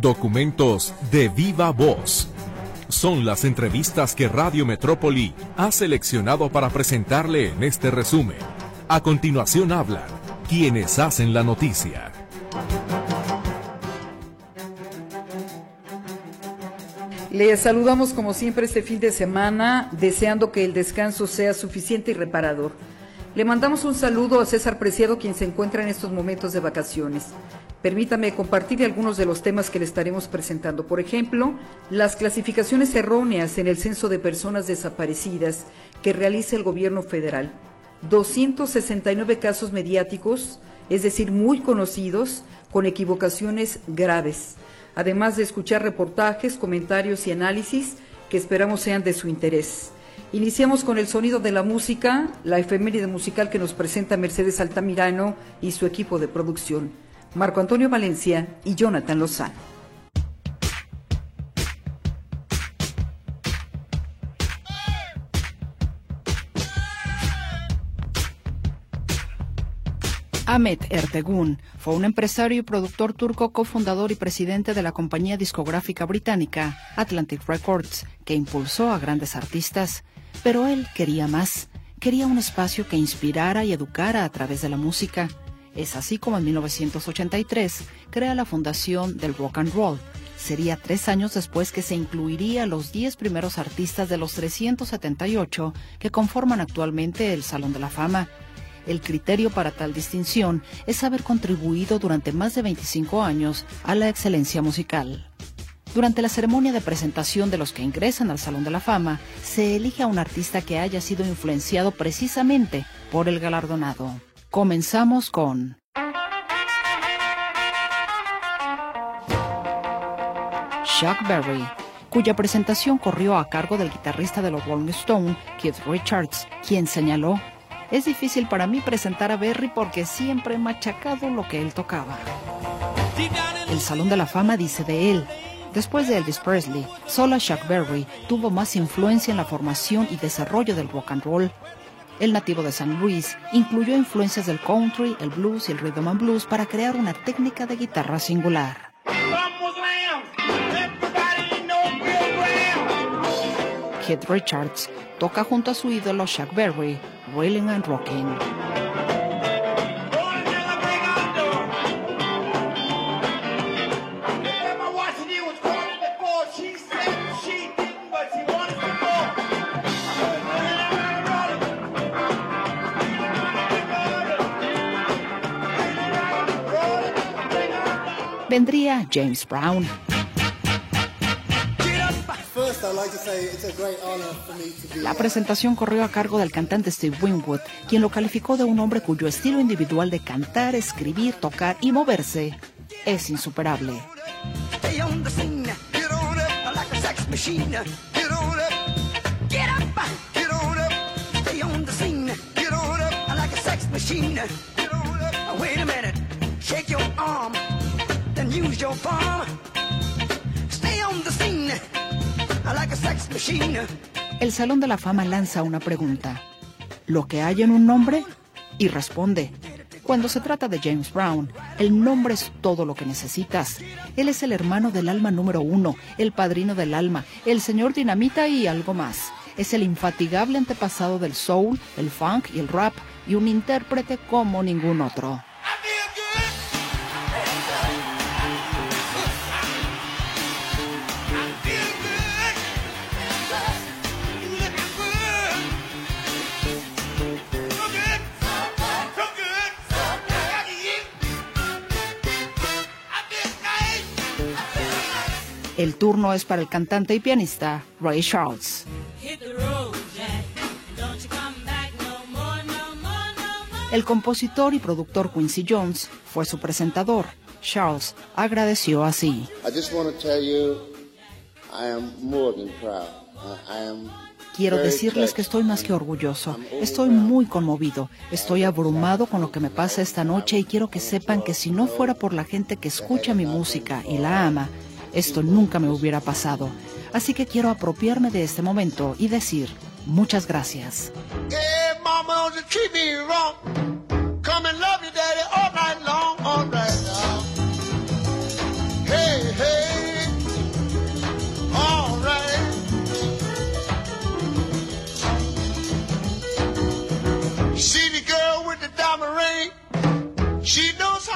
Documentos de viva voz. Son las entrevistas que Radio Metrópoli ha seleccionado para presentarle en este resumen. A continuación hablan quienes hacen la noticia. Les saludamos como siempre este fin de semana, deseando que el descanso sea suficiente y reparador. Le mandamos un saludo a César Preciado, quien se encuentra en estos momentos de vacaciones. Permítame compartir algunos de los temas que le estaremos presentando. Por ejemplo, las clasificaciones erróneas en el censo de personas desaparecidas que realiza el gobierno federal. 269 casos mediáticos, es decir, muy conocidos, con equivocaciones graves. Además de escuchar reportajes, comentarios y análisis que esperamos sean de su interés. Iniciamos con el sonido de la música, la efeméride musical que nos presenta Mercedes Altamirano y su equipo de producción, Marco Antonio Valencia y Jonathan Lozano. Ahmet Ertegun fue un empresario y productor turco cofundador y presidente de la compañía discográfica británica Atlantic Records, que impulsó a grandes artistas. Pero él quería más, quería un espacio que inspirara y educara a través de la música. Es así como en 1983 crea la fundación del rock and roll. Sería tres años después que se incluiría los 10 primeros artistas de los 378 que conforman actualmente el Salón de la Fama. El criterio para tal distinción es haber contribuido durante más de 25 años a la excelencia musical. Durante la ceremonia de presentación de los que ingresan al Salón de la Fama, se elige a un artista que haya sido influenciado precisamente por el galardonado. Comenzamos con... Chuck Berry, cuya presentación corrió a cargo del guitarrista de los Rolling Stones, Keith Richards, quien señaló es difícil para mí presentar a Berry porque siempre he machacado lo que él tocaba. El Salón de la Fama dice de él. Después de Elvis Presley, solo Chuck Berry tuvo más influencia en la formación y desarrollo del rock and roll. El nativo de San Luis incluyó influencias del country, el blues y el rhythm and blues para crear una técnica de guitarra singular. Keith Richards toca junto a su ídolo Chuck Berry, Wailing and Rocking. Vendría James Brown. La presentación corrió a cargo del cantante Steve Winwood, quien lo calificó de un hombre cuyo estilo individual de cantar, escribir, tocar y moverse es insuperable. El Salón de la Fama lanza una pregunta. ¿Lo que hay en un nombre? Y responde. Cuando se trata de James Brown, el nombre es todo lo que necesitas. Él es el hermano del alma número uno, el padrino del alma, el señor dinamita y algo más. Es el infatigable antepasado del soul, el funk y el rap, y un intérprete como ningún otro. El turno es para el cantante y pianista Ray Charles. El compositor y productor Quincy Jones fue su presentador. Charles agradeció así. Quiero decirles que estoy más que orgulloso. Estoy muy conmovido. Estoy abrumado con lo que me pasa esta noche y quiero que sepan que si no fuera por la gente que escucha mi música y la ama, esto nunca me hubiera pasado. Así que quiero apropiarme de este momento y decir muchas gracias.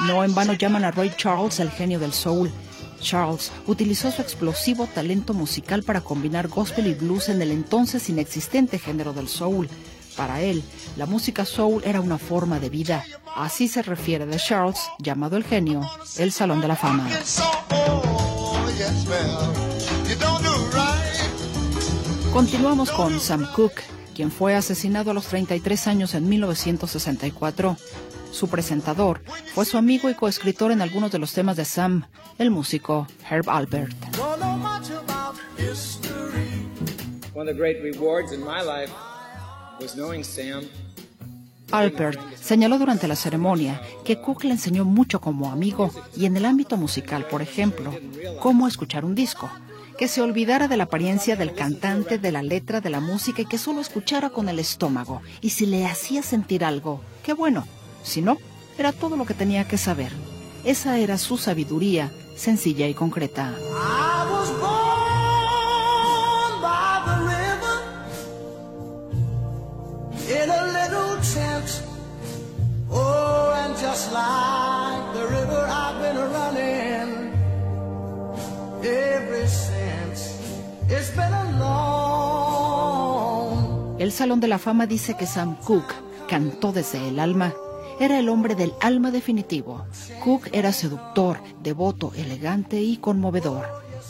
No en vano llaman a Roy Charles el genio del soul. Charles utilizó su explosivo talento musical para combinar gospel y blues en el entonces inexistente género del soul. Para él, la música soul era una forma de vida. Así se refiere de Charles, llamado el genio, el Salón de la Fama. Continuamos con Sam Cooke, quien fue asesinado a los 33 años en 1964. Su presentador fue su amigo y coescritor en algunos de los temas de Sam, el músico Herb Albert. Albert señaló durante la ceremonia que Cook le enseñó mucho como amigo y en el ámbito musical, por ejemplo, cómo escuchar un disco, que se olvidara de la apariencia del cantante, de la letra, de la música y que solo escuchara con el estómago. Y si le hacía sentir algo, qué bueno, si no, era todo lo que tenía que saber. Esa era su sabiduría, sencilla y concreta. El Salón de la Fama dice que Sam Cooke cantó desde el alma era el hombre del alma definitivo. Cook era seductor, devoto, elegante y conmovedor.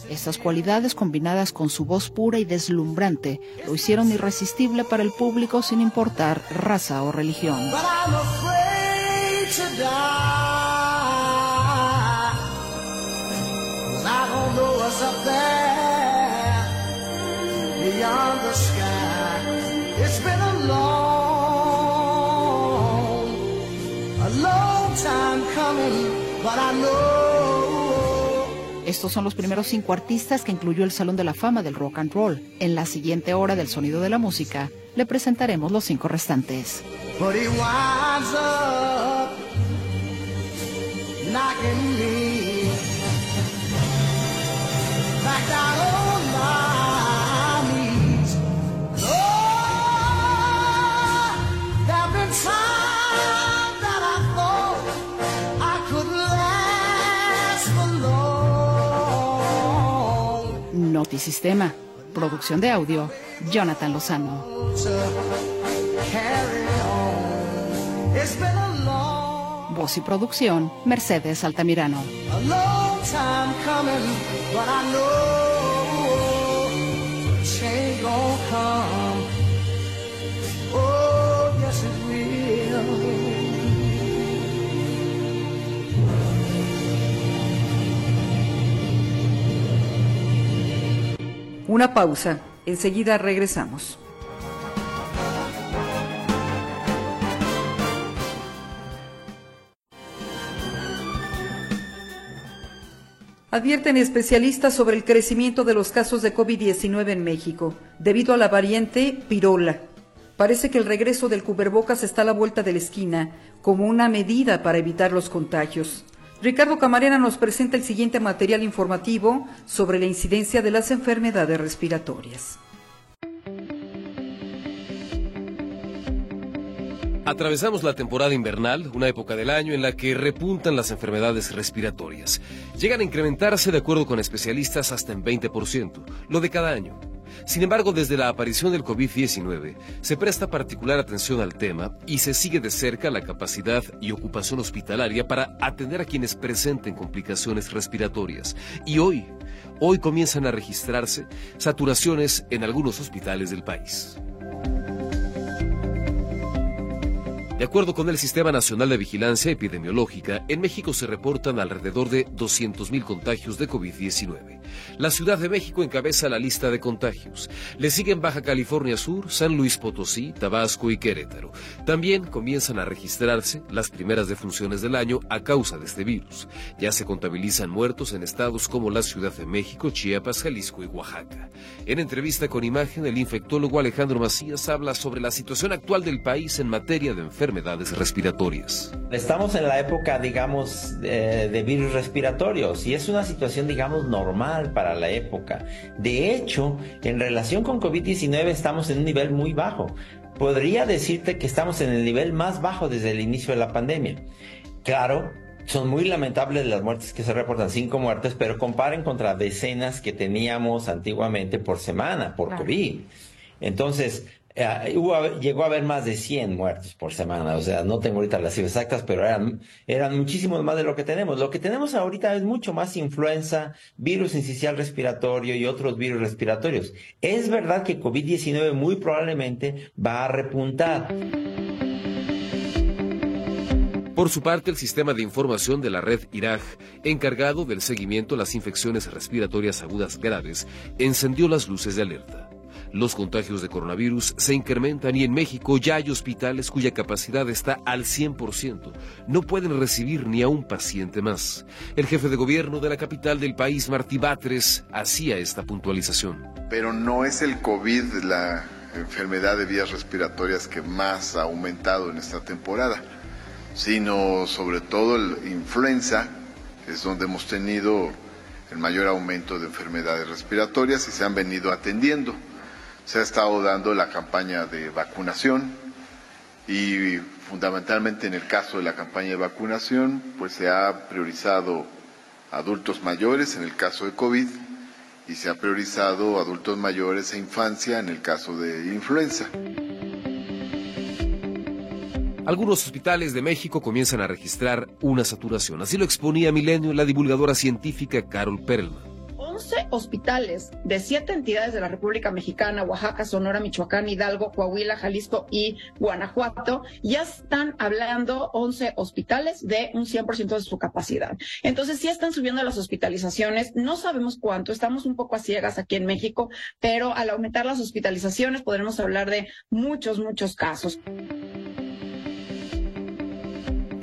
Estas cualidades combinadas con su voz pura y deslumbrante lo hicieron irresistible para el público sin importar raza o religión. Estos son los primeros cinco artistas que incluyó el Salón de la Fama del Rock and Roll. En la siguiente hora del sonido de la música, le presentaremos los cinco restantes. Notisistema. Producción de audio, Jonathan Lozano. Voz y producción, Mercedes Altamirano. Una pausa. Enseguida regresamos. Advierten especialistas sobre el crecimiento de los casos de COVID-19 en México, debido a la variante Pirola. Parece que el regreso del cubrebocas está a la vuelta de la esquina como una medida para evitar los contagios. Ricardo Camarena nos presenta el siguiente material informativo sobre la incidencia de las enfermedades respiratorias. Atravesamos la temporada invernal, una época del año en la que repuntan las enfermedades respiratorias. Llegan a incrementarse, de acuerdo con especialistas, hasta en 20%, lo de cada año. Sin embargo, desde la aparición del COVID-19, se presta particular atención al tema y se sigue de cerca la capacidad y ocupación hospitalaria para atender a quienes presenten complicaciones respiratorias. Y hoy, hoy comienzan a registrarse saturaciones en algunos hospitales del país. De acuerdo con el Sistema Nacional de Vigilancia Epidemiológica, en México se reportan alrededor de 200.000 contagios de COVID-19. La Ciudad de México encabeza la lista de contagios. Le siguen Baja California Sur, San Luis Potosí, Tabasco y Querétaro. También comienzan a registrarse las primeras defunciones del año a causa de este virus. Ya se contabilizan muertos en estados como la Ciudad de México, Chiapas, Jalisco y Oaxaca. En entrevista con imagen, el infectólogo Alejandro Macías habla sobre la situación actual del país en materia de enfermedades respiratorias. Estamos en la época, digamos, de virus respiratorios y es una situación, digamos, normal para la época. De hecho, en relación con COVID-19 estamos en un nivel muy bajo. Podría decirte que estamos en el nivel más bajo desde el inicio de la pandemia. Claro, son muy lamentables las muertes que se reportan, cinco muertes, pero comparen contra decenas que teníamos antiguamente por semana por COVID. Entonces, eh, llegó a haber más de 100 muertes por semana, o sea, no tengo ahorita las cifras exactas, pero eran, eran muchísimos más de lo que tenemos. Lo que tenemos ahorita es mucho más influenza, virus incisional respiratorio y otros virus respiratorios. Es verdad que COVID-19 muy probablemente va a repuntar. Por su parte, el sistema de información de la red IRAG, encargado del seguimiento de las infecciones respiratorias agudas graves, encendió las luces de alerta. Los contagios de coronavirus se incrementan y en México ya hay hospitales cuya capacidad está al 100%. No pueden recibir ni a un paciente más. El jefe de gobierno de la capital del país, Martí Batres, hacía esta puntualización. Pero no es el COVID la enfermedad de vías respiratorias que más ha aumentado en esta temporada sino sobre todo la influenza, que es donde hemos tenido el mayor aumento de enfermedades respiratorias y se han venido atendiendo. Se ha estado dando la campaña de vacunación y fundamentalmente en el caso de la campaña de vacunación, pues se ha priorizado adultos mayores en el caso de COVID y se ha priorizado adultos mayores e infancia en el caso de influenza. Algunos hospitales de México comienzan a registrar una saturación. Así lo exponía Milenio la divulgadora científica Carol Perlman. 11 hospitales de siete entidades de la República Mexicana, Oaxaca, Sonora, Michoacán, Hidalgo, Coahuila, Jalisco y Guanajuato, ya están hablando 11 hospitales de un 100% de su capacidad. Entonces, sí están subiendo las hospitalizaciones, no sabemos cuánto, estamos un poco a ciegas aquí en México, pero al aumentar las hospitalizaciones podremos hablar de muchos, muchos casos.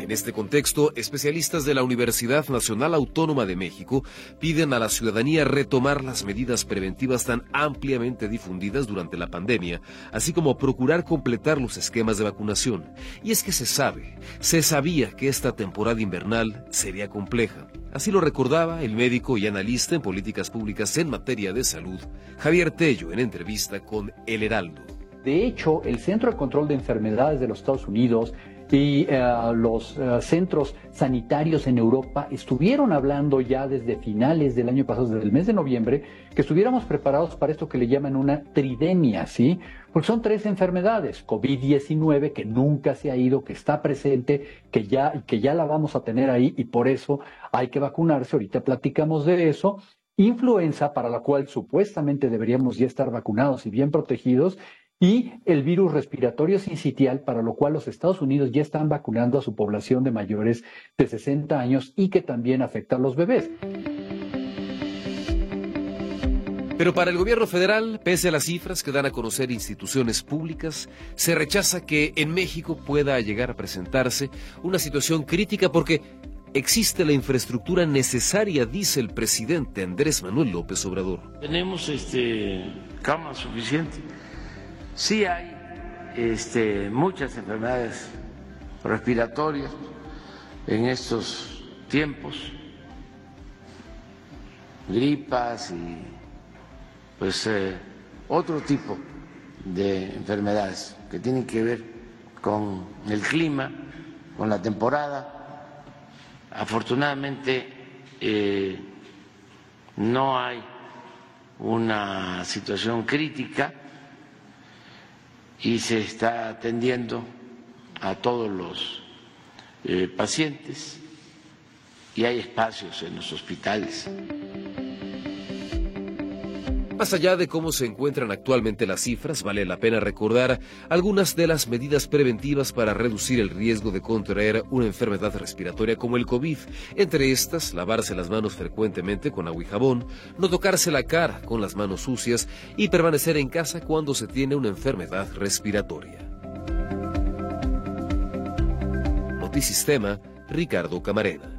En este contexto, especialistas de la Universidad Nacional Autónoma de México piden a la ciudadanía retomar las medidas preventivas tan ampliamente difundidas durante la pandemia, así como procurar completar los esquemas de vacunación. Y es que se sabe, se sabía que esta temporada invernal sería compleja. Así lo recordaba el médico y analista en políticas públicas en materia de salud, Javier Tello, en entrevista con El Heraldo. De hecho, el Centro de Control de Enfermedades de los Estados Unidos y eh, los eh, centros sanitarios en Europa estuvieron hablando ya desde finales del año pasado, desde el mes de noviembre, que estuviéramos preparados para esto que le llaman una tridemia, ¿sí? Porque son tres enfermedades, COVID-19 que nunca se ha ido, que está presente, que ya, que ya la vamos a tener ahí y por eso hay que vacunarse, ahorita platicamos de eso, influenza para la cual supuestamente deberíamos ya estar vacunados y bien protegidos, y el virus respiratorio sincitial, para lo cual los Estados Unidos ya están vacunando a su población de mayores de 60 años y que también afecta a los bebés. Pero para el gobierno federal, pese a las cifras que dan a conocer instituciones públicas, se rechaza que en México pueda llegar a presentarse una situación crítica porque existe la infraestructura necesaria, dice el presidente Andrés Manuel López Obrador. Tenemos este cama suficiente Sí hay este, muchas enfermedades respiratorias en estos tiempos, gripas y pues eh, otro tipo de enfermedades que tienen que ver con el clima, con la temporada. Afortunadamente eh, no hay una situación crítica y se está atendiendo a todos los eh, pacientes y hay espacios en los hospitales. Más allá de cómo se encuentran actualmente las cifras, vale la pena recordar algunas de las medidas preventivas para reducir el riesgo de contraer una enfermedad respiratoria como el COVID. Entre estas, lavarse las manos frecuentemente con agua y jabón, no tocarse la cara con las manos sucias y permanecer en casa cuando se tiene una enfermedad respiratoria. Notisistema, Ricardo Camarena.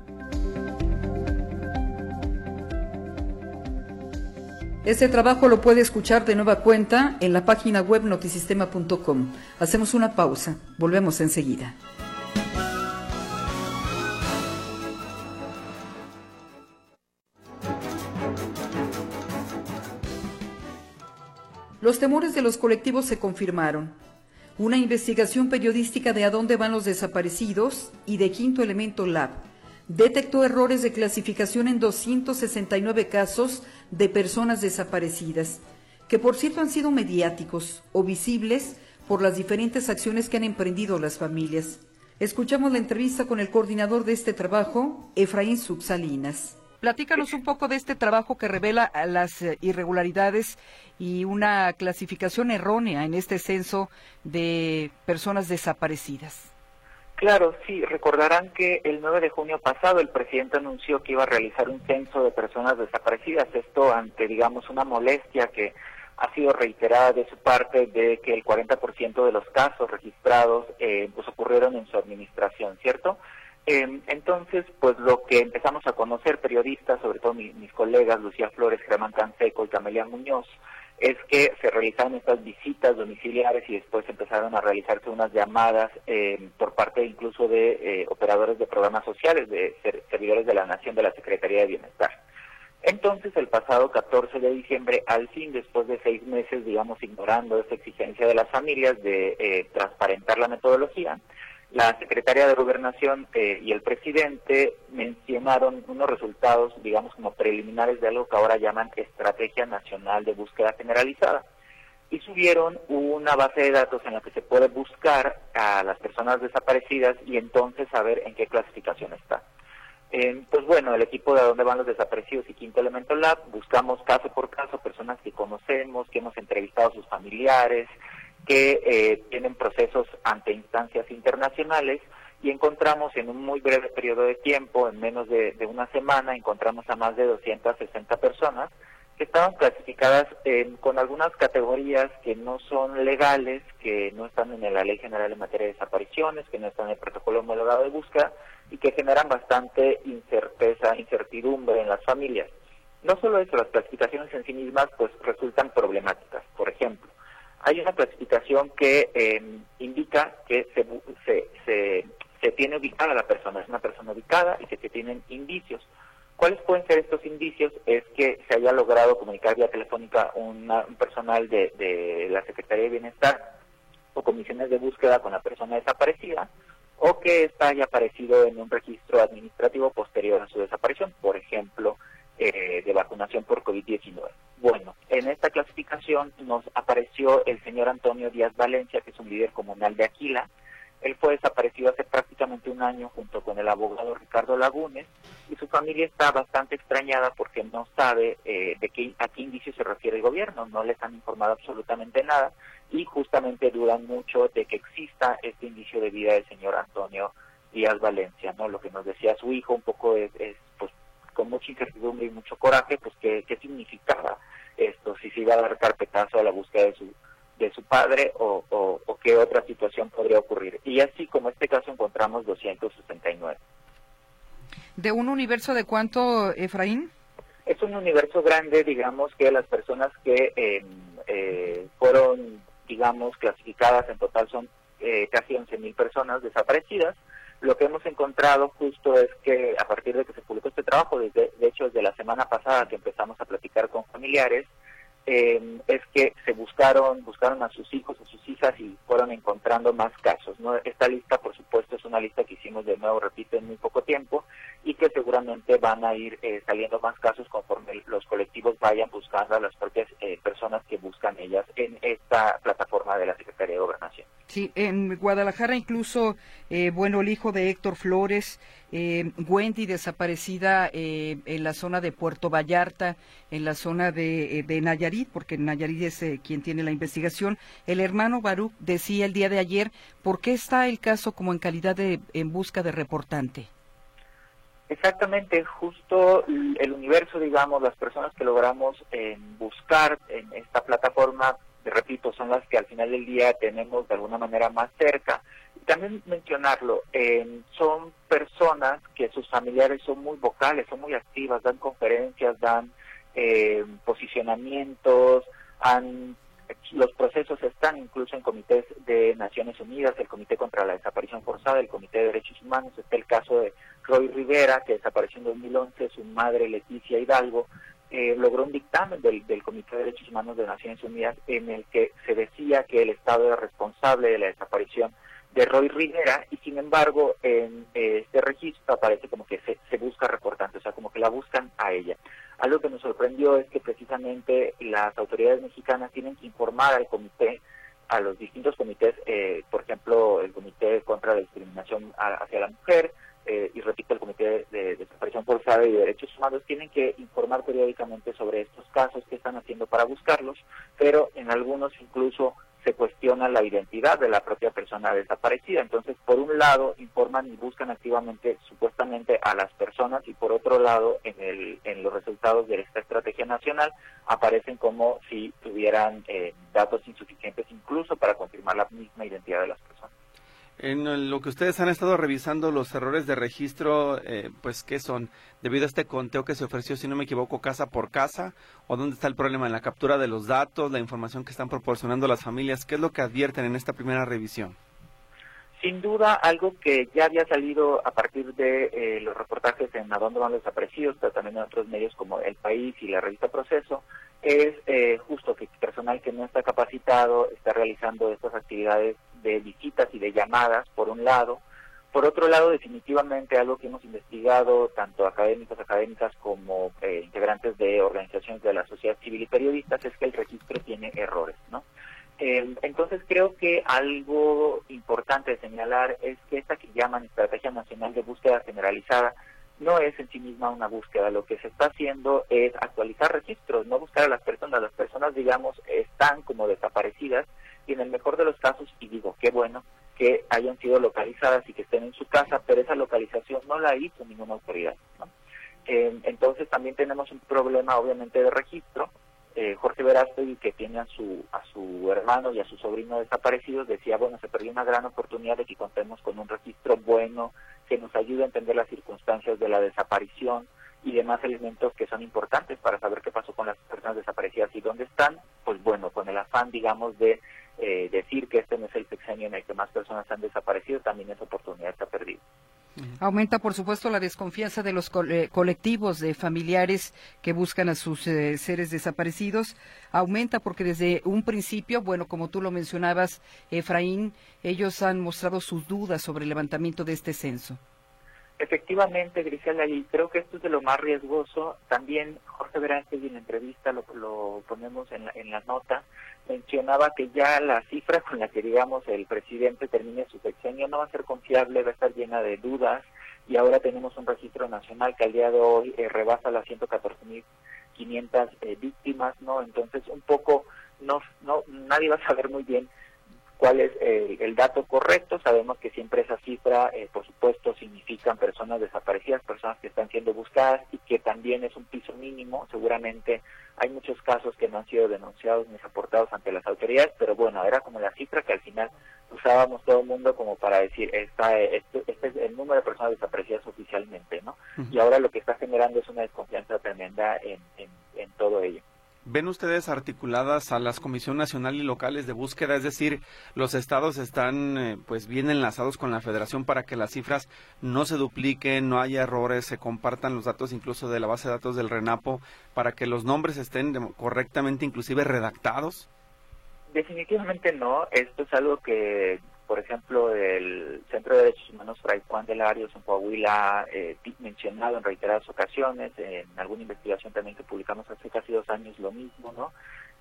Este trabajo lo puede escuchar de nueva cuenta en la página web notisistema.com. Hacemos una pausa, volvemos enseguida. Los temores de los colectivos se confirmaron. Una investigación periodística de a dónde van los desaparecidos y de Quinto Elemento Lab detectó errores de clasificación en 269 casos de personas desaparecidas, que por cierto han sido mediáticos o visibles por las diferentes acciones que han emprendido las familias. Escuchamos la entrevista con el coordinador de este trabajo, Efraín Subsalinas. Platícanos un poco de este trabajo que revela las eh, irregularidades y una clasificación errónea en este censo de personas desaparecidas. Claro, sí, recordarán que el 9 de junio pasado el presidente anunció que iba a realizar un censo de personas desaparecidas, esto ante, digamos, una molestia que ha sido reiterada de su parte de que el 40% de los casos registrados eh, pues ocurrieron en su administración, ¿cierto? Em, entonces, pues lo que empezamos a conocer periodistas, sobre todo mis colegas Lucía Flores, Germán Canseco y Camelia Muñoz, es que se realizaron estas visitas domiciliares y después empezaron a realizarse unas llamadas em, por parte incluso de eh, operadores de programas sociales, de servidores de la Nación de la Secretaría de Bienestar. Entonces, el pasado 14 de diciembre, al fin, después de seis meses, digamos, ignorando esta exigencia de las familias de eh, transparentar la metodología, la secretaria de Gobernación eh, y el presidente mencionaron unos resultados, digamos, como preliminares de algo que ahora llaman Estrategia Nacional de Búsqueda Generalizada. Y subieron una base de datos en la que se puede buscar a las personas desaparecidas y entonces saber en qué clasificación está. pues bueno, el equipo de dónde van los desaparecidos y Quinto Elemento Lab, buscamos caso por caso personas que conocemos, que hemos entrevistado a sus familiares, que eh, tienen procesos ante instancias internacionales y encontramos en un muy breve periodo de tiempo, en menos de, una semana, encontramos a más de 260 personas que estaban clasificadas con algunas categorías que no son legales, que no están en la Ley General en materia de desapariciones, que no están en el protocolo homologado de búsqueda y que generan bastante incerteza, incertidumbre en las familias. No solo eso, las clasificaciones en sí mismas pues resultan problemáticas. Por ejemplo, hay una clasificación que em, indica que se, se, se, tiene ubicada la persona, es una persona ubicada y que se tienen indicios. ¿Cuáles pueden ser estos indicios? Es que se haya logrado comunicar vía telefónica un personal de, de la Secretaría de Bienestar o comisiones de búsqueda con la persona desaparecida, o que ésta haya aparecido en un registro administrativo posterior a su desaparición, por ejemplo, eh, de vacunación por COVID-19. Bueno, en esta clasificación nos apareció el señor Antonio Díaz Valencia, que es un líder comunal de Aquila. Él fue desaparecido hace prácticamente un año junto con el abogado Ricardo Lagunes y su familia está bastante extrañada porque no sabe eh, de qué, a qué indicio se refiere el gobierno, no les han informado absolutamente nada y justamente dudan mucho de que exista este indicio de vida del señor Antonio Díaz Valencia, ¿no? Lo que nos decía su hijo un poco es, es con mucha incertidumbre y mucho coraje, pues qué, qué significaba esto, si se iba a dar carpetazo a la búsqueda de su de su padre o, o, qué otra situación podría ocurrir. Y así como este caso encontramos 269. ¿De un universo de cuánto, Efraín? Es un universo grande, digamos, que las personas que em, eh, fueron, digamos, clasificadas en total son eh, casi 11.000 personas desaparecidas lo que hemos encontrado justo es que a partir de que se publicó este trabajo, desde, de hecho desde la semana pasada que empezamos a platicar con familiares, eh, es que se buscaron, buscaron a sus hijos, a sus hijas y fueron encontrando más casos. ¿no? Esta lista, por supuesto, es una lista que hicimos de nuevo, repito, en muy poco tiempo y que seguramente van a ir eh, saliendo más casos conforme los colectivos vayan buscando a las propias eh, personas que buscan ellas en esta plataforma de la Secretaría de Gobernación. Sí, en Guadalajara incluso, eh, bueno, el hijo de Héctor Flores, eh, Wendy desaparecida eh, en la zona de Puerto Vallarta, en la zona de, de Nayarit, porque Nayarit es quien tiene la investigación. El hermano Baruch decía el día de ayer, ¿por qué está el caso como en calidad de en busca de reportante? Exactamente, justo el universo, digamos, las personas que logramos buscar en esta plataforma repito, son las que al final del día tenemos de alguna manera más cerca. También mencionarlo, eh, son personas que sus familiares son muy vocales, son muy activas, dan conferencias, dan eh, posicionamientos, han, los procesos están incluso en comités de Naciones Unidas, el Comité contra la Desaparición Forzada, el Comité de Derechos Humanos, está el caso de Roy Rivera, que desapareció en 2011, su madre Leticia Hidalgo, eh, logró un dictamen del, Comité de Derechos Humanos de Naciones Unidas en el que se decía que el Estado era responsable de la desaparición de Roy Rivera y sin embargo en este registro aparece como que se, busca reportante, o sea, como que la buscan a ella. Algo que nos sorprendió es que precisamente las autoridades mexicanas tienen que informar al comité, a los distintos comités, eh, por ejemplo, el Comité contra la Discriminación hacia la Mujer, eh, y repito, el Comité de, Desaparición Forzada y de Derechos Humanos tienen que informar periódicamente sobre estos casos que están haciendo para buscarlos, pero en algunos incluso se cuestiona la identidad de la propia persona desaparecida. Entonces, por un lado, informan y buscan activamente, supuestamente, a las personas y por otro lado, en, el, en los resultados de esta estrategia nacional, aparecen como si tuvieran eh, datos insuficientes incluso para confirmar la misma identidad de las. En lo que ustedes han estado revisando los errores de registro, eh, pues ¿qué son? Debido a este conteo que se ofreció, si no me equivoco, casa por casa, o dónde está el problema en la captura de los datos, la información que están proporcionando las familias, ¿qué es lo que advierten en esta primera revisión? Sin duda, algo que ya había salido a partir de eh, los reportajes en A dónde van los desaparecidos, pero también en otros medios como El País y la revista Proceso, es eh, justo que personal que no está capacitado está realizando estas actividades de visitas y de llamadas, por un lado. Por otro lado, definitivamente algo que hemos investigado, tanto académicos, académicas como eh, integrantes de organizaciones de la sociedad civil y periodistas, es que el registro tiene errores, ¿no? Eh, entonces creo que algo importante de señalar es que esta que llaman Estrategia Nacional de Búsqueda Generalizada no es en sí misma una búsqueda, lo que se está haciendo es actualizar registros, no buscar a las personas, las personas digamos están como desaparecidas y en el mejor de los casos, y digo, qué bueno, que hayan sido localizadas y que estén en su casa, pero esa localización no la hizo ninguna autoridad. Eh, entonces también tenemos un problema obviamente de registro. Eh, Jorge Verástegui, que tiene a su, a su hermano y a su sobrino desaparecidos, decía, bueno, se perdió una gran oportunidad de que contemos con un registro bueno, que nos ayude a entender las circunstancias de la desaparición y demás elementos que son importantes para saber qué pasó con las personas desaparecidas y dónde están, pues bueno, con el afán, digamos, de eh, decir que este no es el sexenio en el que más personas han desaparecido, también esa oportunidad está perdida. Aumenta, por supuesto, la desconfianza de los eh, colectivos de familiares que buscan a sus eh, seres desaparecidos. Aumenta porque desde un principio, bueno, como tú lo mencionabas, Efraín, ellos han mostrado sus dudas sobre el levantamiento de este censo. Efectivamente, Grisela, y creo que esto es de lo más riesgoso. También Jorge Verástegui en la entrevista, lo, lo ponemos en la, en la nota, mencionaba que ya la cifra con la que, digamos, el presidente termine su sexenio no va a ser confiable, va a estar llena de dudas, y ahora tenemos un registro nacional que al día de hoy eh, rebasa las 114.500 eh, víctimas, ¿no? Entonces, un poco, no, no, nadie va a saber muy bien cuál es eh, el dato correcto. Sabemos que siempre esa cifra, eh, por supuesto, significan personas desaparecidas, personas que están siendo buscadas y que también es un piso mínimo. Seguramente hay muchos casos que no han sido denunciados ni reportados ante las autoridades, pero bueno, era como la cifra que al final usábamos todo el mundo como para decir, esta, este, este es el número de personas desaparecidas oficialmente, ¿no? Y ahora lo que está generando es una desconfianza tremenda en, en todo ello. ¿Ven ustedes articuladas a las comisiones nacional y locales de búsqueda? Es decir, los estados están eh, pues bien enlazados con la federación para que las cifras no se dupliquen, no haya errores, se compartan los datos incluso de la base de datos del RENAPO para que los nombres estén correctamente inclusive redactados. Definitivamente no. Esto es algo que por ejemplo, el Centro de Derechos Humanos Fray Juan de Larios en Coahuila, eh, mencionado en reiteradas ocasiones, en alguna investigación también que publicamos hace casi dos años, lo mismo, ¿no?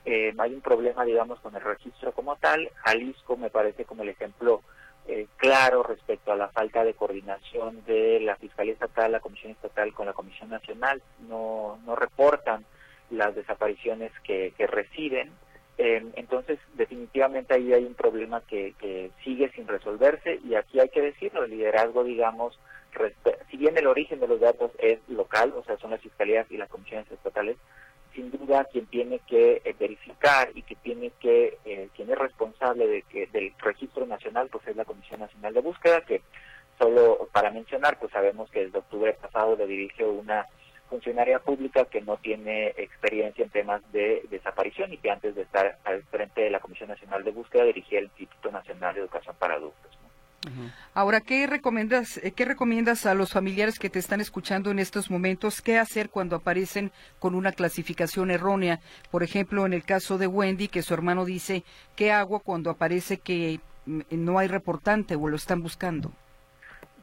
Eh, hay un problema, digamos, con el registro como tal. Jalisco me parece como el ejemplo eh, claro respecto a la falta de coordinación de la Fiscalía Estatal, la Comisión Estatal con la Comisión Nacional. No, no reportan las desapariciones que, que reciben eh, entonces, definitivamente ahí hay un problema que, sigue sin resolverse y aquí hay que decirlo, el liderazgo, digamos, si bien el origen de los datos es local, o sea, son las fiscalías y las comisiones estatales, sin duda quien tiene que eh, verificar y que tiene que, eh, quien es responsable de que del registro nacional, pues es la Comisión Nacional de Búsqueda, que solo para mencionar, pues sabemos que desde octubre pasado le dirigió una funcionaria pública que no tiene experiencia en temas de desaparición y que antes de estar al frente de la Comisión Nacional de Búsqueda dirigía el Instituto Nacional de Educación para Adultos. Ahora, ¿qué recomiendas, eh, ¿qué recomiendas a los familiares que te están escuchando en estos momentos? ¿Qué hacer cuando aparecen con una clasificación errónea? Por ejemplo, en el caso de Wendy, que su hermano dice, ¿qué hago cuando aparece que no hay reportante o lo están buscando?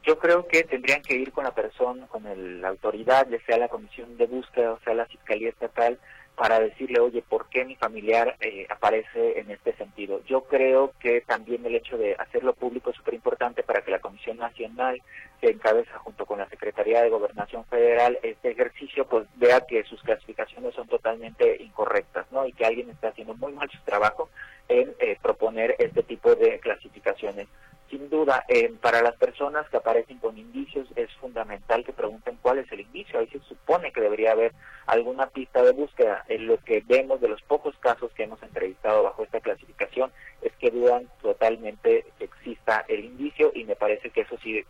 Yo creo que tendrían que ir con la persona, con la autoridad, ya sea la comisión de búsqueda o sea la fiscalía estatal, para decirle, oye, ¿por qué mi familiar eh, aparece en este sentido? Yo creo que también el hecho de hacerlo público es súper importante para que la Comisión Nacional, que encabeza junto con la Secretaría de Gobernación Federal este ejercicio, pues vea que sus clasificaciones son totalmente incorrectas, ¿no? Y que alguien está haciendo muy mal su trabajo en eh, proponer este tipo de clasificaciones. Sin duda, eh, para las personas que aparecen con indicios es fundamental que pregunten cuál es el indicio. Ahí se supone que debería haber alguna pista de búsqueda. En lo que vemos de los pocos casos que hemos entrevistado bajo esta clasificación es que dudan totalmente que exista el indicio y me parece que eso sí,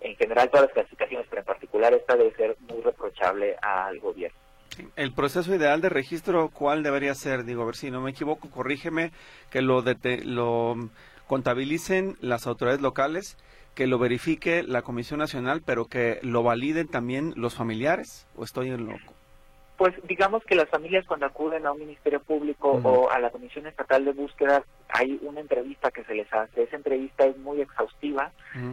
en general todas las clasificaciones, pero en particular esta debe ser muy reprochable al gobierno. El proceso ideal de registro, ¿cuál debería ser? Digo, a ver si no me equivoco, corrígeme, que lo, de, lo contabilicen las autoridades locales, que lo verifique la Comisión Nacional, pero que lo validen también los familiares, o estoy en loco. Pues digamos que las familias cuando acuden a un ministerio público o a la Comisión Estatal de Búsqueda hay una entrevista que se les hace. Esa entrevista es muy exhaustiva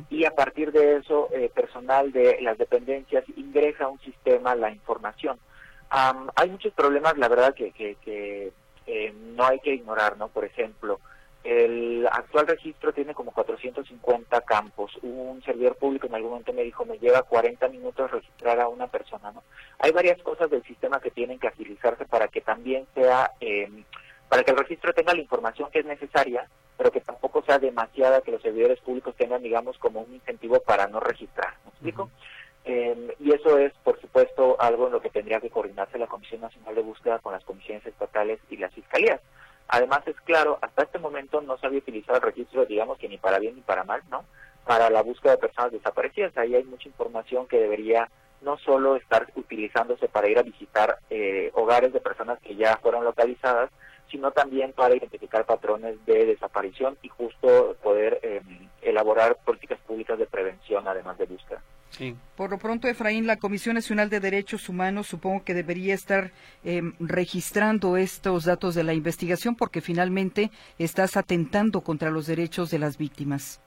y a partir de eso eh, personal de las dependencias ingresa a un sistema la información. hay muchos problemas, la verdad, que, que, eh, no hay que ignorar, ¿no? Por ejemplo, el actual registro tiene como 450 campos. Un servidor público en algún momento me dijo, me lleva 40 minutos registrar a una persona. ¿no? Hay varias cosas del sistema que tienen que agilizarse para que también sea, eh, para que el registro tenga la información que es necesaria, pero que tampoco sea demasiada que los servidores públicos tengan, digamos, como un incentivo para no registrar. ¿Me explico? Eh, y eso es, por supuesto, algo en lo que tendría que coordinarse la Comisión Nacional de Búsqueda con las comisiones estatales y las fiscalías. Además, es claro, hasta este momento no se había utilizado el digamos que ni para bien ni para mal, ¿no? Para la búsqueda de personas desaparecidas. Ahí hay mucha información que debería no solo estar utilizándose para ir a visitar eh, hogares de personas que ya fueron localizadas, sino también para identificar patrones de desaparición y justo poder em, elaborar políticas públicas de prevención, además de búsqueda. Por lo pronto, Efraín, la Comisión Nacional de Derechos Humanos supongo que debería estar em, registrando estos datos de la investigación porque finalmente estás atentando contra los derechos de las víctimas.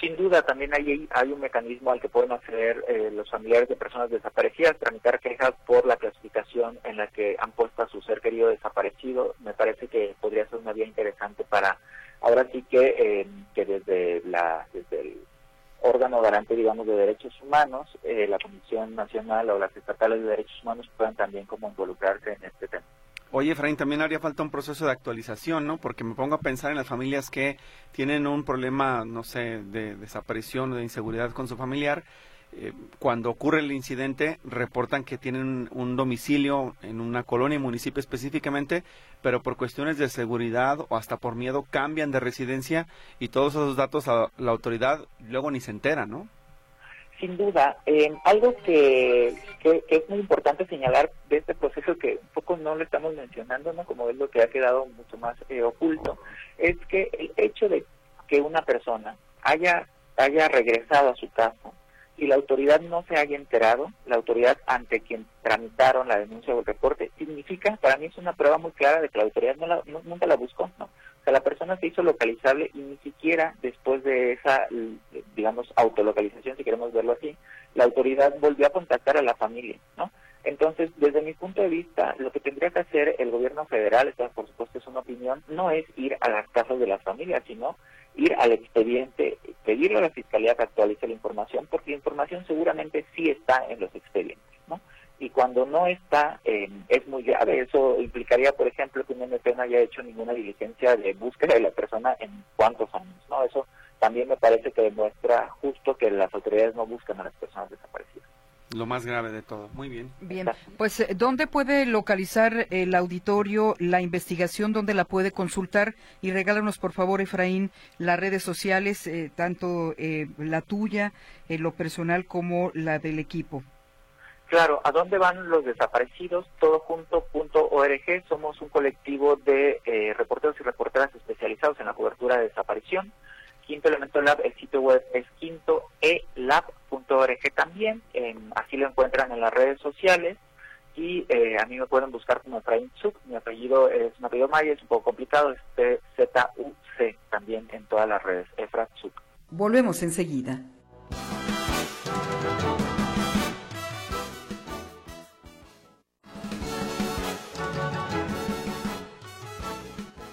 Sin duda, también hay, hay un mecanismo al que pueden acceder eh, los familiares de personas desaparecidas, tramitar quejas por la clasificación en la que han puesto a su ser querido desaparecido. Me parece que podría ser una vía interesante para, ahora sí que, eh, que desde, la, desde el órgano garante, digamos, de derechos humanos, eh, la Comisión Nacional o las estatales de derechos humanos puedan también como involucrarse en este tema. Oye, Efraín, también haría falta un proceso de actualización, ¿no? Porque me pongo a pensar en las familias que tienen un problema, no sé, de desaparición o de inseguridad con su familiar. Eh, cuando ocurre el incidente, reportan que tienen un domicilio en una colonia y municipio específicamente, pero por cuestiones de seguridad o hasta por miedo cambian de residencia y todos esos datos a la autoridad luego ni se entera, ¿no? sin duda. Eh, algo que, que, es muy importante señalar de este proceso que un poco no lo estamos mencionando, ¿no? como es lo que ha quedado mucho más eh, oculto, es que el hecho de que una persona haya, haya regresado a su casa y la autoridad no se haya enterado, la autoridad ante quien tramitaron la denuncia o el reporte, significa, para mí es una prueba muy clara de que la autoridad no la, nunca la buscó, ¿no? O sea, la persona se hizo localizable y ni siquiera después de esa, digamos, autolocalización, si queremos verlo así, la autoridad volvió a contactar a la familia, ¿no? Entonces, desde mi punto de vista, lo que tendría que hacer el gobierno federal, esta por supuesto es una opinión, no es ir a las casas de las familias, sino ir al expediente, pedirle a la fiscalía que actualice la información, información seguramente sí está en los expedientes, ¿no? y cuando no está eh, es muy grave. Eso implicaría, por ejemplo, que un MP no haya hecho ninguna diligencia de búsqueda de la persona en cuántos años, ¿no? Eso también me parece que demuestra justo que las autoridades no buscan a las personas. Lo más grave de todo. Muy bien. Bien, pues eh, ¿dónde puede localizar el auditorio la investigación? ¿Dónde la puede consultar? Y regálanos, por favor, Efraín, las redes sociales, eh, tanto la tuya, lo personal, como la del equipo. Claro, ¿a dónde van los desaparecidos? Todojunto.org. Somos un colectivo de eh, reporteros y reporteras especializados en la cobertura de desaparición. Quinto Elemento Lab, el sitio web es quintoelab.org también. así lo encuentran en las redes sociales. Y eh, a mí me pueden buscar como Efraín Zuk. Mi apellido es un apellido maya, es un poco complicado, es Z-U-C también en todas las redes, Efra Volvemos enseguida.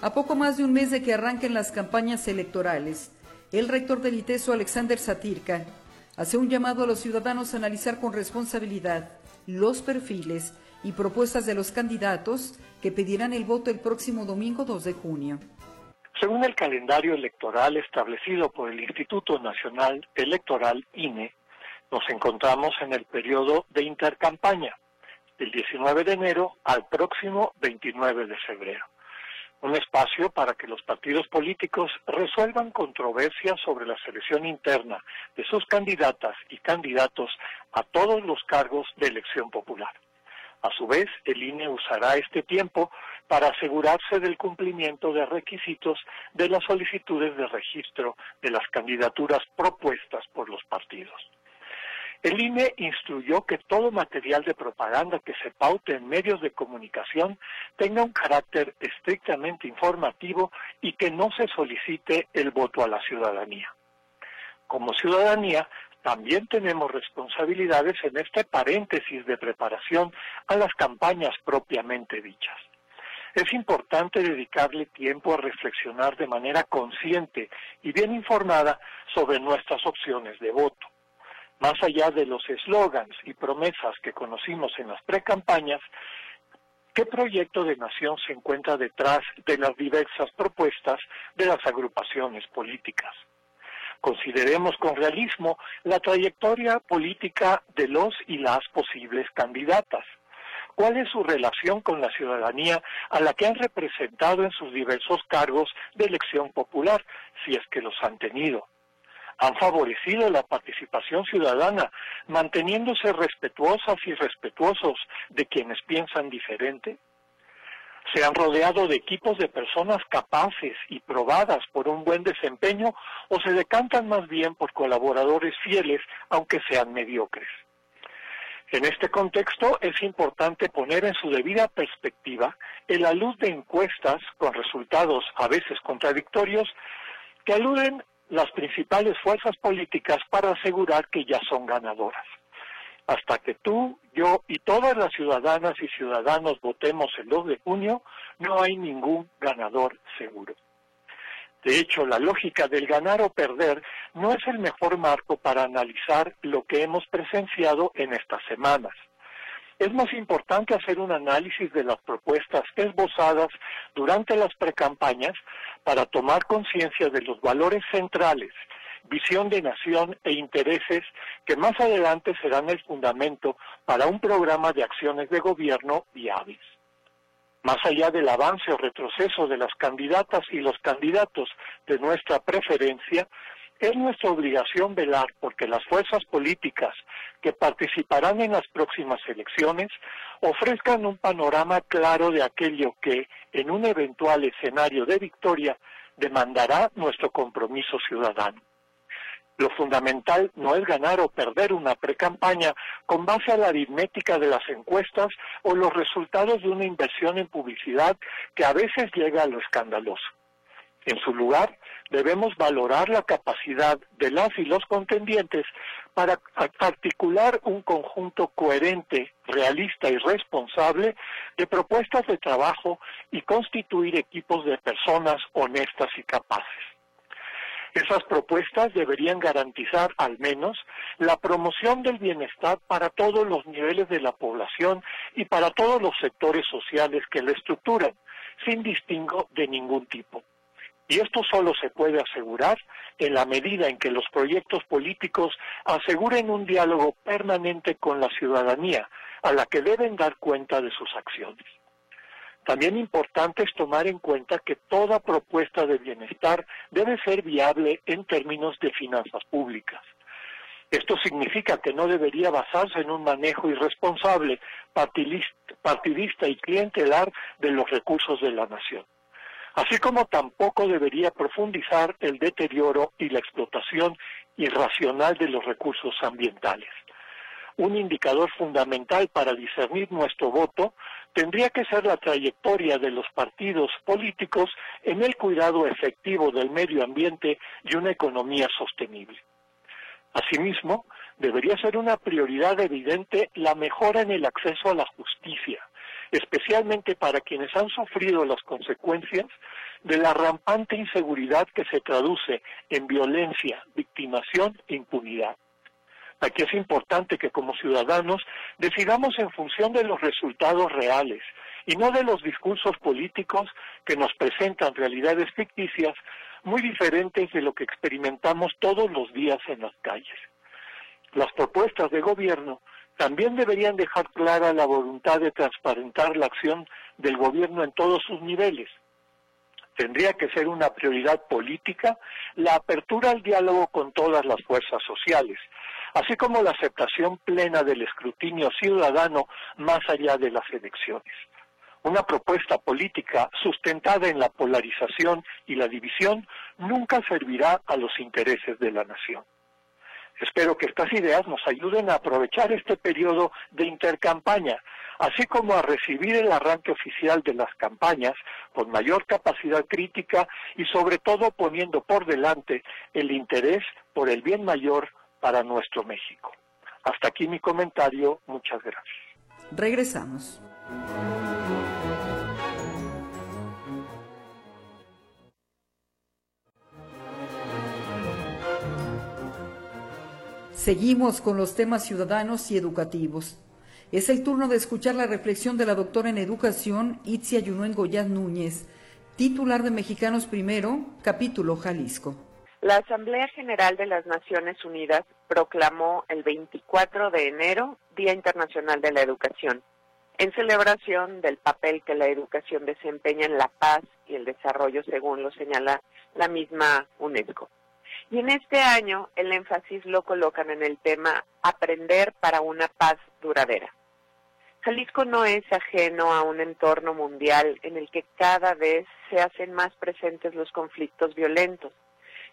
A poco más de un mes de que arranquen las campañas electorales, el rector del ITESO, Alexander Satirka, hace un llamado a los ciudadanos a analizar con responsabilidad los perfiles y propuestas de los candidatos que pedirán el voto el próximo domingo 2 de junio. Según el calendario electoral establecido por el Instituto Nacional Electoral INE, nos encontramos en el periodo de intercampaña, del 19 de enero al próximo 29 de febrero. Un espacio para que los partidos políticos resuelvan controversias sobre la selección interna de sus candidatas y candidatos a todos los cargos de elección popular. A su vez, el INE usará este tiempo para asegurarse del cumplimiento de requisitos de las solicitudes de registro de las candidaturas propuestas por los partidos. El INE instruyó que todo material de propaganda que se paute en medios de comunicación tenga un carácter estrictamente informativo y que no se solicite el voto a la ciudadanía. Como ciudadanía, también tenemos responsabilidades en este paréntesis de preparación a las campañas propiamente dichas. Es importante dedicarle tiempo a reflexionar de manera consciente y bien informada sobre nuestras opciones de voto. Más allá de los eslogans y promesas que conocimos en las precampañas, ¿qué proyecto de nación se encuentra detrás de las diversas propuestas de las agrupaciones políticas? Consideremos con realismo la trayectoria política de los y las posibles candidatas. ¿Cuál es su relación con la ciudadanía a la que han representado en sus diversos cargos de elección popular, si es que los han tenido? Han favorecido la participación ciudadana, manteniéndose respetuosas y respetuosos de quienes piensan diferente? se han rodeado de equipos de personas capaces y probadas por un buen desempeño o se decantan más bien por colaboradores fieles, aunque sean mediocres. En este contexto es importante poner en su debida perspectiva, en la luz de encuestas con resultados a veces contradictorios, que aluden las principales fuerzas políticas para asegurar que ya son ganadoras hasta que tú, yo y todas las ciudadanas y ciudadanos votemos el 2 de junio, no hay ningún ganador seguro. De hecho, la lógica del ganar o perder no es el mejor marco para analizar lo que hemos presenciado en estas semanas. Es más importante hacer un análisis de las propuestas esbozadas durante las precampañas para tomar conciencia de los valores centrales visión de nación e intereses que más adelante serán el fundamento para un programa de acciones de gobierno viables. Más allá del avance o retroceso de las candidatas y los candidatos de nuestra preferencia, es nuestra obligación velar porque las fuerzas políticas que participarán en las próximas elecciones ofrezcan un panorama claro de aquello que, en un eventual escenario de victoria, demandará nuestro compromiso ciudadano. Lo fundamental no es ganar o perder una precampaña con base a la aritmética de las encuestas o los resultados de una inversión en publicidad que a veces llega a lo escandaloso. En su lugar, debemos valorar la capacidad de las y los contendientes para articular un conjunto coherente, realista y responsable de propuestas de trabajo y constituir equipos de personas honestas y capaces. Esas propuestas deberían garantizar al menos la promoción del bienestar para todos los niveles de la población y para todos los sectores sociales que la estructuran, sin distingo de ningún tipo. Y esto solo se puede asegurar en la medida en que los proyectos políticos aseguren un diálogo permanente con la ciudadanía, a la que deben dar cuenta de sus acciones. También importante es tomar en cuenta que toda propuesta de bienestar debe ser viable en términos de finanzas públicas. Esto significa que no debería basarse en un manejo irresponsable, partidista y clientelar de los recursos de la nación. Así como tampoco debería profundizar el deterioro y la explotación irracional de los recursos ambientales. un indicador fundamental para discernir nuestro voto tendría que ser la trayectoria de los partidos políticos en el cuidado efectivo del medio ambiente y una economía sostenible. Asimismo, debería ser una prioridad evidente la mejora en el acceso a la justicia, especialmente para quienes han sufrido las consecuencias de la rampante inseguridad que se traduce en violencia, victimación e impunidad. Aquí es importante que como ciudadanos decidamos en función de los resultados reales y no de los discursos políticos que nos presentan realidades ficticias muy diferentes de lo que experimentamos todos los días en las calles. Las propuestas de gobierno también deberían dejar clara la voluntad de transparentar la acción del gobierno en todos sus niveles. Tendría que ser una prioridad política la apertura al diálogo con todas las fuerzas sociales, así como la aceptación plena del escrutinio ciudadano más allá de las elecciones. Una propuesta política sustentada en la polarización y la división nunca servirá a los intereses de la nación. Espero que estas ideas nos ayuden a aprovechar este periodo de intercampaña, así como a recibir el arranque oficial de las campañas con mayor capacidad crítica y sobre todo poniendo por delante el interés por el bien mayor para nuestro México. Hasta aquí mi comentario. Muchas gracias. Regresamos. Seguimos con los temas ciudadanos y educativos. Es el turno de escuchar la reflexión de la doctora en educación Itzia Yunuen Goyaz Núñez, titular de Mexicanos Primero, capítulo Jalisco. La Asamblea General de las Naciones Unidas proclamó el 24 de enero Día Internacional de la Educación, en celebración del papel que la educación desempeña en la paz y el desarrollo, según lo señala la misma UNESCO. Y en este año el énfasis lo colocan en el tema Aprender para una paz duradera. Jalisco no es ajeno a un entorno mundial en el que cada vez se hacen más presentes los conflictos violentos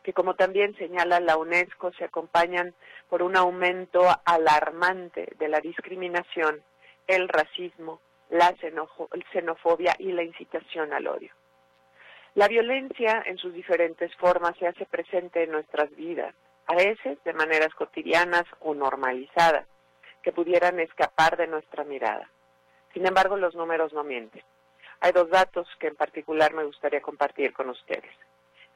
que como también señala la UNESCO se acompañan por un aumento alarmante de la discriminación, el racismo, la xenofobia y la incitación al odio. La violencia en sus diferentes formas se hace presente en nuestras vidas, a veces de maneras cotidianas o normalizadas, que pudieran escapar de nuestra mirada. Sin embargo, los números no mienten. Hay dos datos que en particular me gustaría compartir con ustedes.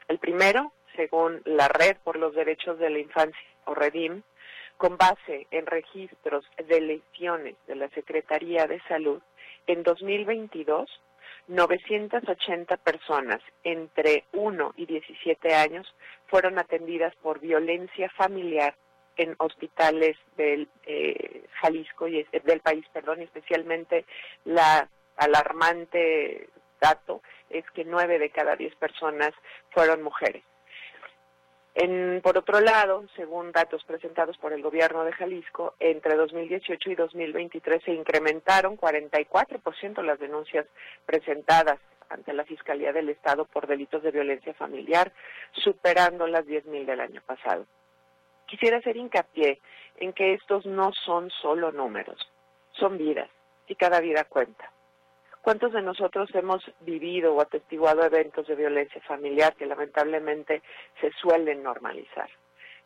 El primero según la Red por los Derechos de la Infancia, o REDIM, con base en registros de lesiones de la Secretaría de Salud, en 2022, 980 personas entre 1 y 17 años fueron atendidas por violencia familiar en hospitales del eh, Jalisco y del país, perdón, especialmente la alarmante dato es que 9 de cada 10 personas fueron mujeres por otro lado, según datos presentados por el gobierno de Jalisco, entre 2018 y 2023 se incrementaron 44% las denuncias presentadas ante la Fiscalía del Estado por delitos de violencia familiar, superando las 10.000 del año pasado. Quisiera hacer hincapié en que estos no son solo números, son vidas y cada vida cuenta. ¿Cuántos de nosotros hemos vivido o atestiguado eventos de violencia familiar que lamentablemente se suelen normalizar?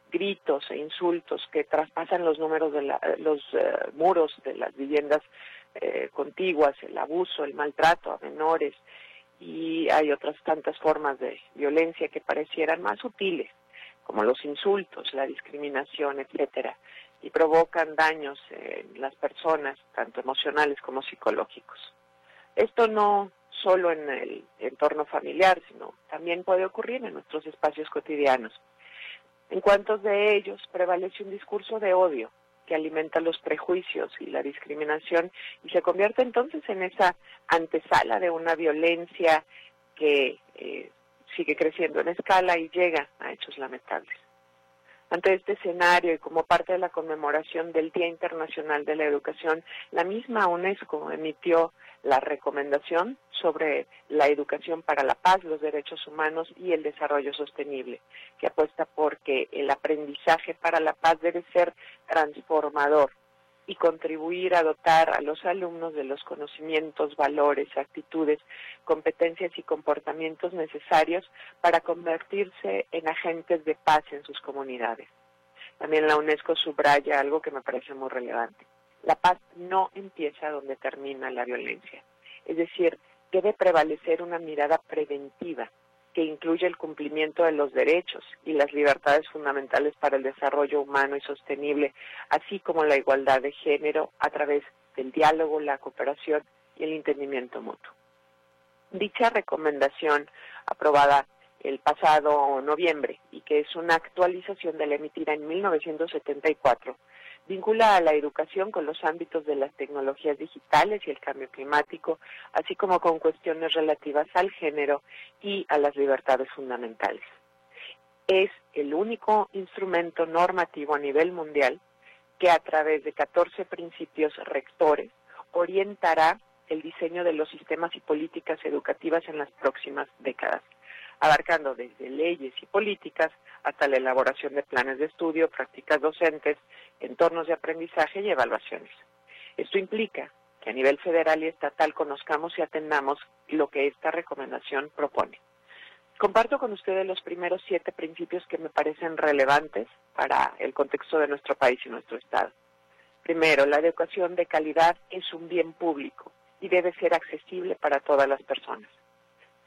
Gritos e insultos que traspasan los números de los eh, muros de las viviendas eh, contiguas, el abuso, el maltrato a menores y hay otras tantas formas de violencia que parecieran más sutiles, como los insultos, la discriminación, etcétera, y provocan daños en las personas, tanto emocionales como psicológicos. Esto no solo en el entorno familiar, sino también puede ocurrir en nuestros espacios cotidianos. En cuantos de ellos prevalece un discurso de odio que alimenta los prejuicios y la discriminación y se convierte entonces en esa antesala de una violencia que eh, sigue creciendo en escala y llega a hechos lamentables. Ante este escenario y como parte de la conmemoración del Día Internacional de la Educación, la misma UNESCO emitió la recomendación sobre la educación para la paz, los derechos humanos y el desarrollo sostenible, que apuesta por que el aprendizaje para la paz debe ser transformador y contribuir a dotar a los alumnos de los conocimientos, valores, actitudes, competencias y comportamientos necesarios para convertirse en agentes de paz en sus comunidades. También la UNESCO subraya algo que me parece muy relevante. La paz no empieza donde termina la violencia. Es decir, debe prevalecer una mirada preventiva que incluye el cumplimiento de los derechos y las libertades fundamentales para el desarrollo humano y sostenible, así como la igualdad de género a través del diálogo, la cooperación y el entendimiento mutuo. Dicha recomendación, aprobada el pasado noviembre y que es una actualización de la emitida en 1974, vincula a la educación con los ámbitos de las tecnologías digitales y el cambio climático, así como con cuestiones relativas al género y a las libertades fundamentales. Es el único instrumento normativo a nivel mundial que a través de 14 principios rectores orientará el diseño de los sistemas y políticas educativas en las próximas décadas abarcando desde leyes y políticas hasta la elaboración de planes de estudio, prácticas docentes, entornos de aprendizaje y evaluaciones. Esto implica que a nivel federal y estatal conozcamos y atendamos lo que esta recomendación propone. Comparto con ustedes los primeros siete principios que me parecen relevantes para el contexto de nuestro país y nuestro Estado. Primero, la educación de calidad es un bien público y debe ser accesible para todas las personas.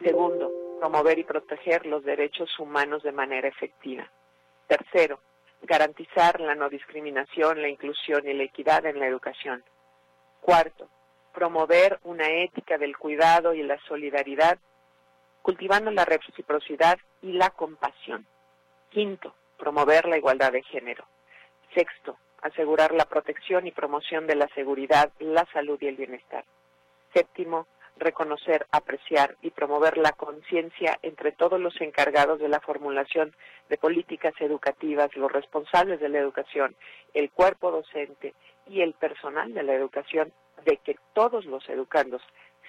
Segundo, promover y proteger los derechos humanos de manera efectiva. Tercero, garantizar la no discriminación, la inclusión y la equidad en la educación. Cuarto, promover una ética del cuidado y la solidaridad, cultivando la reciprocidad y la compasión. Quinto, promover la igualdad de género. Sexto, asegurar la protección y promoción de la seguridad, la salud y el bienestar. Séptimo, reconocer, apreciar y promover la conciencia entre todos los encargados de la formulación de políticas educativas, los responsables de la educación, el cuerpo docente y el personal de la educación, de que todos los educandos,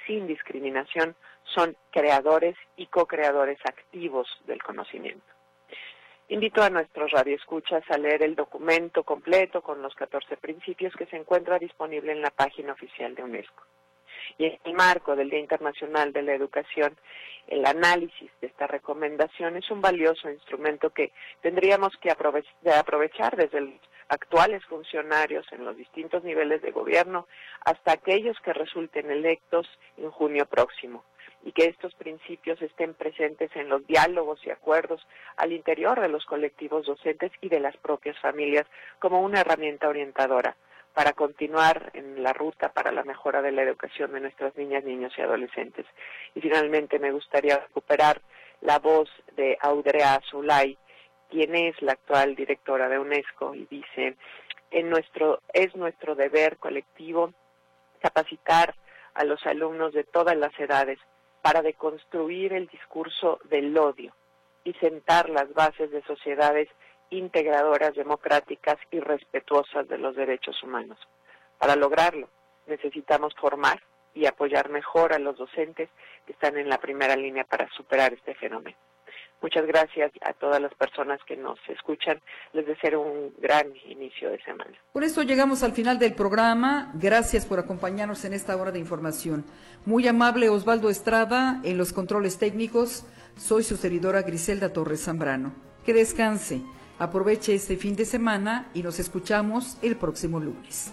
sin discriminación, son creadores y co-creadores activos del conocimiento. Invito a nuestros radioescuchas a leer el documento completo con los 14 principios que se encuentra disponible en la página oficial de UNESCO. Y en el marco del Día Internacional de la Educación, el análisis de esta recomendación es un valioso instrumento que tendríamos que aprovechar desde los actuales funcionarios en los distintos niveles de gobierno hasta aquellos que resulten electos en junio próximo y que estos principios estén presentes en los diálogos y acuerdos al interior de los colectivos docentes y de las propias familias como una herramienta orientadora para continuar en la ruta para la mejora de la educación de nuestras niñas, niños y adolescentes. Y finalmente me gustaría recuperar la voz de Audrea Zulay, quien es la actual directora de UNESCO, y dice, en nuestro, es nuestro deber colectivo capacitar a los alumnos de todas las edades para deconstruir el discurso del odio y sentar las bases de sociedades integradoras, democráticas y respetuosas de los derechos humanos. Para lograrlo, necesitamos formar y apoyar mejor a los docentes que están en la primera línea para superar este fenómeno. Muchas gracias a todas las personas que nos escuchan. Les deseo un gran inicio de semana. Por eso llegamos al final del programa. Gracias por acompañarnos en esta hora de información. Muy amable Osvaldo Estrada en los controles técnicos. Soy su servidora Griselda Torres Zambrano. Que descanse. Aproveche este fin de semana y nos escuchamos el próximo lunes.